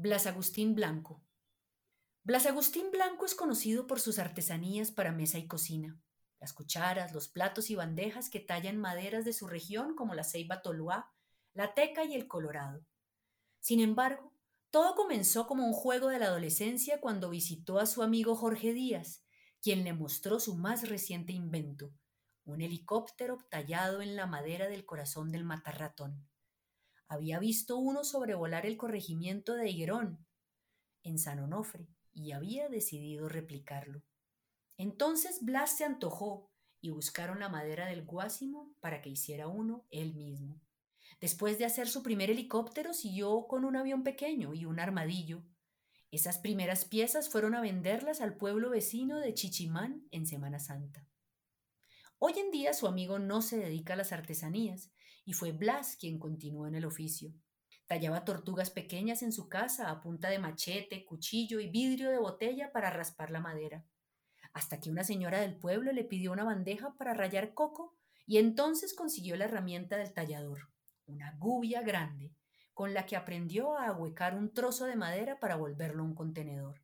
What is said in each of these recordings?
Blas Agustín Blanco. Blas Agustín Blanco es conocido por sus artesanías para mesa y cocina. Las cucharas, los platos y bandejas que tallan maderas de su región como la ceiba toluá, la teca y el colorado. Sin embargo, todo comenzó como un juego de la adolescencia cuando visitó a su amigo Jorge Díaz, quien le mostró su más reciente invento, un helicóptero tallado en la madera del corazón del matarratón. Había visto uno sobrevolar el corregimiento de Higuerón, en San Onofre, y había decidido replicarlo. Entonces Blas se antojó y buscaron la madera del guásimo para que hiciera uno él mismo. Después de hacer su primer helicóptero, siguió con un avión pequeño y un armadillo. Esas primeras piezas fueron a venderlas al pueblo vecino de Chichimán en Semana Santa. Hoy en día su amigo no se dedica a las artesanías, y fue Blas quien continuó en el oficio. Tallaba tortugas pequeñas en su casa a punta de machete, cuchillo y vidrio de botella para raspar la madera, hasta que una señora del pueblo le pidió una bandeja para rayar coco y entonces consiguió la herramienta del tallador, una gubia grande, con la que aprendió a ahuecar un trozo de madera para volverlo a un contenedor.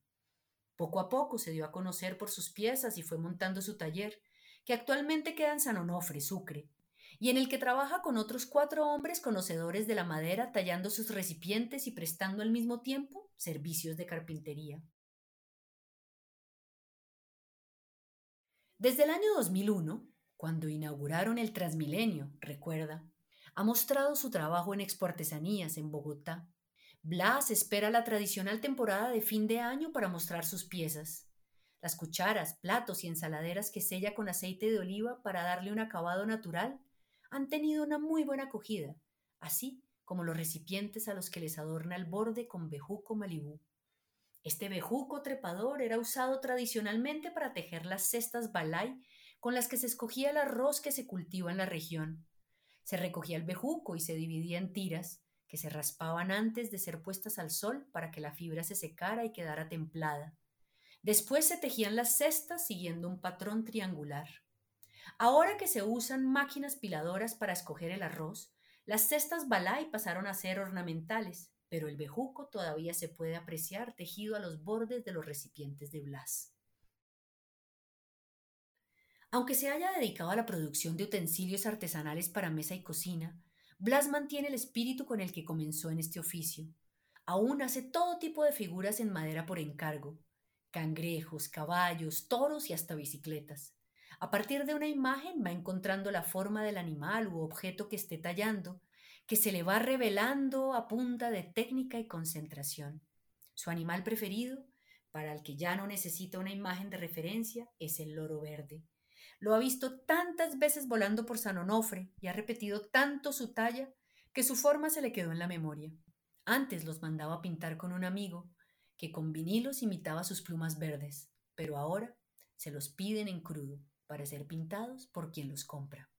Poco a poco se dio a conocer por sus piezas y fue montando su taller, que actualmente queda en San Onofre, Sucre, y en el que trabaja con otros cuatro hombres conocedores de la madera tallando sus recipientes y prestando al mismo tiempo servicios de carpintería. Desde el año 2001, cuando inauguraron el Transmilenio, recuerda, ha mostrado su trabajo en exportesanías en Bogotá. Blas espera la tradicional temporada de fin de año para mostrar sus piezas. Las cucharas, platos y ensaladeras que sella con aceite de oliva para darle un acabado natural han tenido una muy buena acogida, así como los recipientes a los que les adorna el borde con bejuco malibú. Este bejuco trepador era usado tradicionalmente para tejer las cestas balay con las que se escogía el arroz que se cultiva en la región. Se recogía el bejuco y se dividía en tiras, que se raspaban antes de ser puestas al sol para que la fibra se secara y quedara templada. Después se tejían las cestas siguiendo un patrón triangular. Ahora que se usan máquinas piladoras para escoger el arroz, las cestas balay pasaron a ser ornamentales, pero el bejuco todavía se puede apreciar tejido a los bordes de los recipientes de Blas. Aunque se haya dedicado a la producción de utensilios artesanales para mesa y cocina, Blas mantiene el espíritu con el que comenzó en este oficio. Aún hace todo tipo de figuras en madera por encargo, cangrejos, caballos, toros y hasta bicicletas. A partir de una imagen va encontrando la forma del animal u objeto que esté tallando, que se le va revelando a punta de técnica y concentración. Su animal preferido, para el que ya no necesita una imagen de referencia, es el loro verde. Lo ha visto tantas veces volando por San Onofre y ha repetido tanto su talla que su forma se le quedó en la memoria. Antes los mandaba a pintar con un amigo que con vinilos imitaba sus plumas verdes, pero ahora se los piden en crudo para ser pintados por quien los compra.